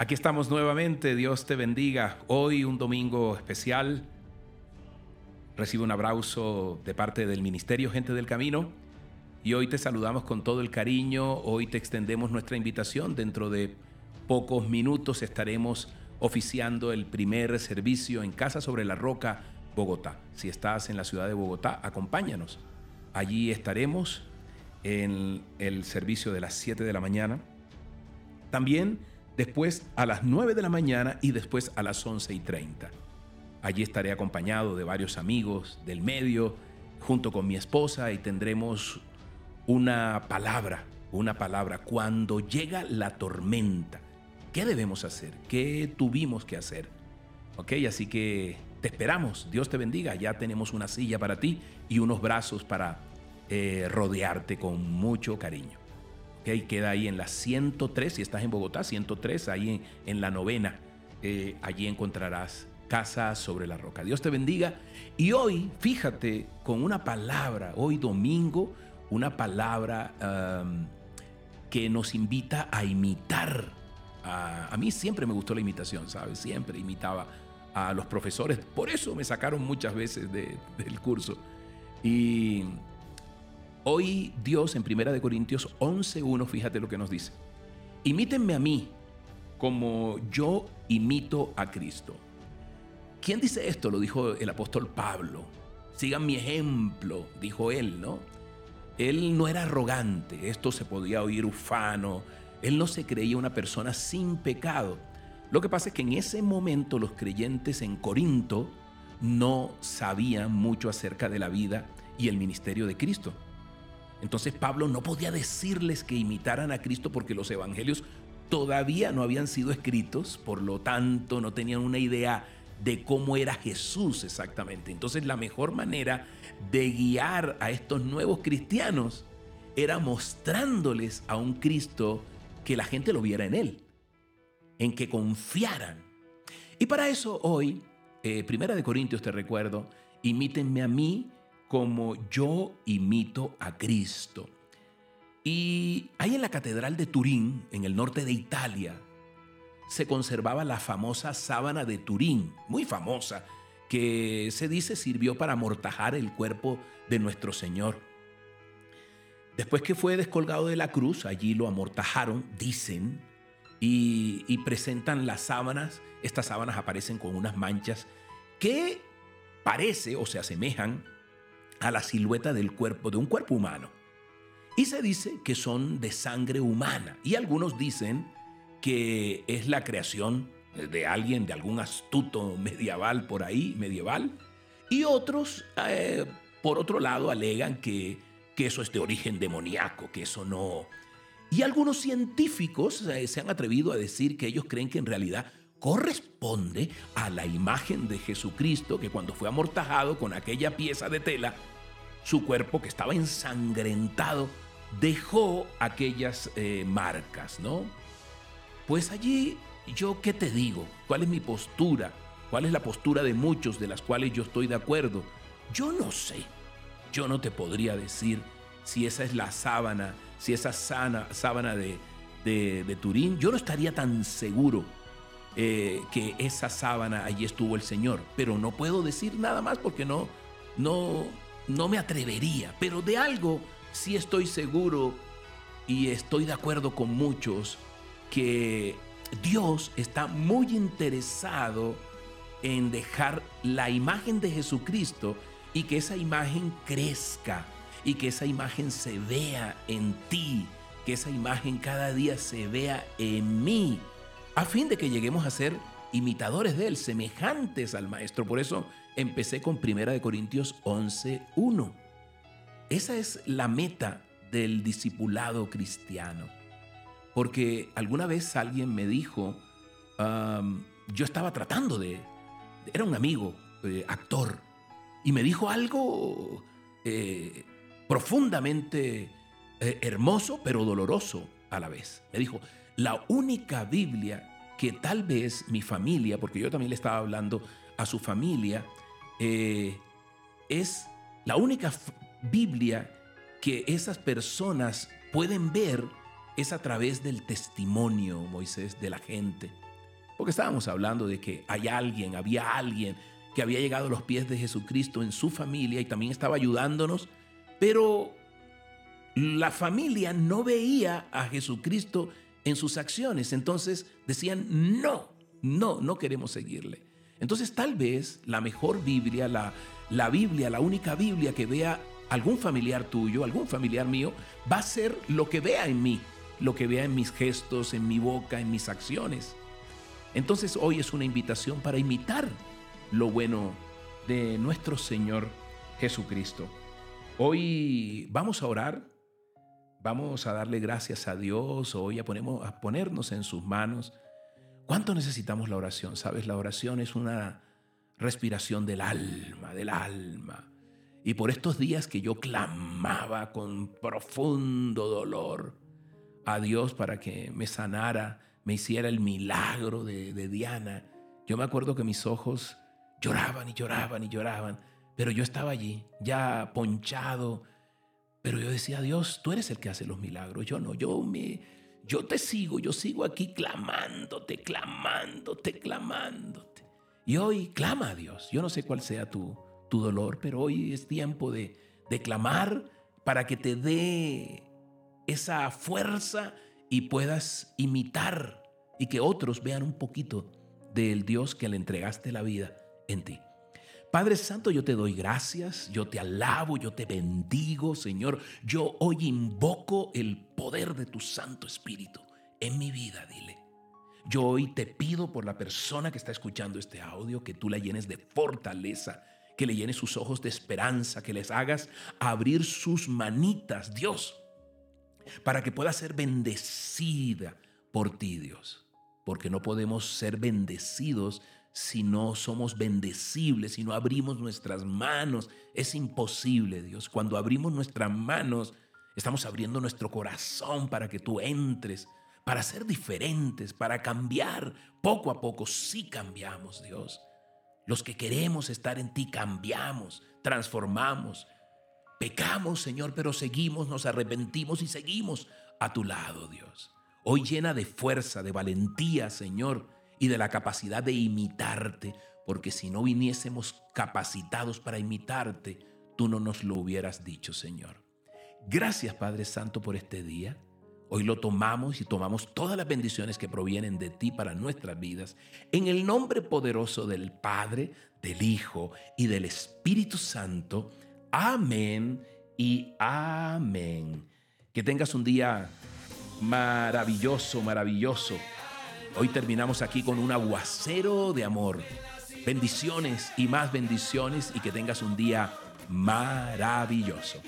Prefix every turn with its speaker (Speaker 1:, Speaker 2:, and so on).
Speaker 1: Aquí estamos nuevamente, Dios te bendiga. Hoy un domingo especial. Recibo un abrazo de parte del Ministerio Gente del Camino y hoy te saludamos con todo el cariño. Hoy te extendemos nuestra invitación. Dentro de pocos minutos estaremos oficiando el primer servicio en Casa sobre la Roca, Bogotá. Si estás en la ciudad de Bogotá, acompáñanos. Allí estaremos en el servicio de las 7 de la mañana. También después a las 9 de la mañana y después a las 11 y 30. Allí estaré acompañado de varios amigos del medio, junto con mi esposa y tendremos una palabra, una palabra. Cuando llega la tormenta, ¿qué debemos hacer? ¿Qué tuvimos que hacer? Ok, así que te esperamos. Dios te bendiga. Ya tenemos una silla para ti y unos brazos para eh, rodearte con mucho cariño. Okay, queda ahí en la 103, si estás en Bogotá, 103, ahí en, la novena. Eh, allí encontrarás Casa sobre la Roca. Dios te bendiga. Y hoy, fíjate, con una palabra, hoy domingo, una palabra que nos invita a imitar. A, mí siempre me gustó la imitación, ¿sabes? Siempre imitaba a los profesores. Por eso me sacaron muchas veces del curso. Y Hoy Dios en 1 Corintios 11.1, fíjate lo que nos dice. Imítenme a mí como yo imito a Cristo. ¿Quién dice esto? Lo dijo el apóstol Pablo. Sigan mi ejemplo, dijo él, ¿no? Él no era arrogante, esto se podía oír ufano, él no se creía una persona sin pecado. Lo que pasa es que en ese momento los creyentes en Corinto no sabían mucho acerca de la vida y el ministerio de Cristo. Entonces Pablo no podía decirles que imitaran a Cristo porque los evangelios todavía no habían sido escritos, por lo tanto no tenían una idea de cómo era Jesús exactamente. Entonces la mejor manera de guiar a estos nuevos cristianos era mostrándoles a un Cristo que la gente lo viera en él, en que confiaran. Y para eso hoy, eh, Primera de Corintios te recuerdo, imítenme a mí como yo imito a Cristo. Y ahí en la Catedral de Turín, en el norte de Italia, se conservaba la famosa sábana de Turín, muy famosa, que se dice sirvió para amortajar el cuerpo de nuestro Señor. Después que fue descolgado de la cruz, allí lo amortajaron, dicen, y, y presentan las sábanas. Estas sábanas aparecen con unas manchas que parece o se asemejan a la silueta del cuerpo, de un cuerpo humano. Y se dice que son de sangre humana. Y algunos dicen que es la creación de alguien, de algún astuto medieval por ahí, medieval. Y otros, eh, por otro lado, alegan que, que eso es de origen demoníaco, que eso no... Y algunos científicos eh, se han atrevido a decir que ellos creen que en realidad corresponde a la imagen de Jesucristo que cuando fue amortajado con aquella pieza de tela, su cuerpo que estaba ensangrentado dejó aquellas eh, marcas, ¿no? Pues allí yo qué te digo, cuál es mi postura, cuál es la postura de muchos de las cuales yo estoy de acuerdo. Yo no sé, yo no te podría decir si esa es la sábana, si esa sana, sábana de, de Turín, yo no estaría tan seguro eh, que esa sábana allí estuvo el Señor, pero no puedo decir nada más porque no, no, no me atrevería, pero de algo sí estoy seguro y estoy de acuerdo con muchos que Dios está muy interesado en dejar la imagen de Jesucristo y que esa imagen crezca y que esa imagen se vea en ti, que esa imagen cada día se vea en mí a fin de que lleguemos a ser imitadores de Él, semejantes al Maestro. Por eso empecé con 1 Corintios 11.1. Esa es la meta del discipulado cristiano. Porque alguna vez alguien me dijo, yo estaba tratando de, era un amigo, eh, actor, y me dijo algo eh, profundamente eh, hermoso, pero doloroso a la vez. Me dijo, la única Biblia que tal vez mi familia, porque yo también le estaba hablando a su familia, eh, es la única Biblia que esas personas pueden ver es a través del testimonio, Moisés, de la gente. porque estábamos hablando de que hay alguien, había alguien que había llegado a los pies de Jesucristo en su familia y también estaba ayudándonos, pero la familia no veía a Jesucristo en sus acciones, entonces decían, no, no, no queremos seguirle. Entonces tal vez la mejor Biblia, la, la Biblia, la única Biblia que vea algún familiar tuyo, algún familiar mío, va a ser lo que vea en mí, lo que vea en mis gestos, en mi boca, en mis acciones. Entonces hoy es una invitación para imitar lo bueno de nuestro Señor Jesucristo. Hoy vamos a orar, vamos a darle gracias a Dios, hoy a, ponernos en sus manos. ¿Cuánto necesitamos la oración? Sabes, la oración es una respiración del alma, del alma. Y por estos días que yo clamaba con profundo dolor a Dios para que me sanara, me hiciera el milagro de Diana, yo me acuerdo que mis ojos lloraban y lloraban y lloraban, pero yo estaba allí, ya ponchado, pero yo decía, Dios, tú eres el que hace los milagros, yo no, yo me, yo te sigo, yo sigo aquí clamándote, clamándote, clamándote. Y hoy clama a Dios, yo no sé cuál sea tu, tu dolor, pero hoy es tiempo de, de clamar para que te dé esa fuerza y puedas imitar y que otros vean un poquito del Dios que le entregaste la vida en ti. Padre Santo, yo te doy gracias, yo te alabo, yo te bendigo, Señor. Yo hoy invoco el poder de tu Santo Espíritu en mi vida, dile. Yo hoy te pido por la persona que está escuchando este audio que tú la llenes de fortaleza, que le llenes sus ojos de esperanza, que les hagas abrir sus manitas, Dios, para que pueda ser bendecida por ti, Dios. Porque no podemos ser bendecidos si no somos bendecibles, si no abrimos nuestras manos. Es imposible, Dios. Cuando abrimos nuestras manos, estamos abriendo nuestro corazón para que tú entres, para ser diferentes, para cambiar. Poco a poco sí cambiamos, Dios. Los que queremos estar en ti cambiamos, transformamos. Pecamos, Señor, pero seguimos, nos arrepentimos y seguimos a tu lado, Dios. Hoy llena de fuerza, de valentía, Señor y de la capacidad de imitarte, porque si no viniésemos capacitados para imitarte, tú no nos lo hubieras dicho, Señor. Gracias, Padre Santo, por este día. Hoy lo tomamos y tomamos todas las bendiciones que provienen de ti para nuestras vidas. En el nombre poderoso del Padre, del Hijo y del Espíritu Santo. Amén y amén. Que tengas un día maravilloso, maravilloso. Hoy terminamos aquí con un aguacero de amor. Bendiciones y más bendiciones y que tengas un día maravilloso.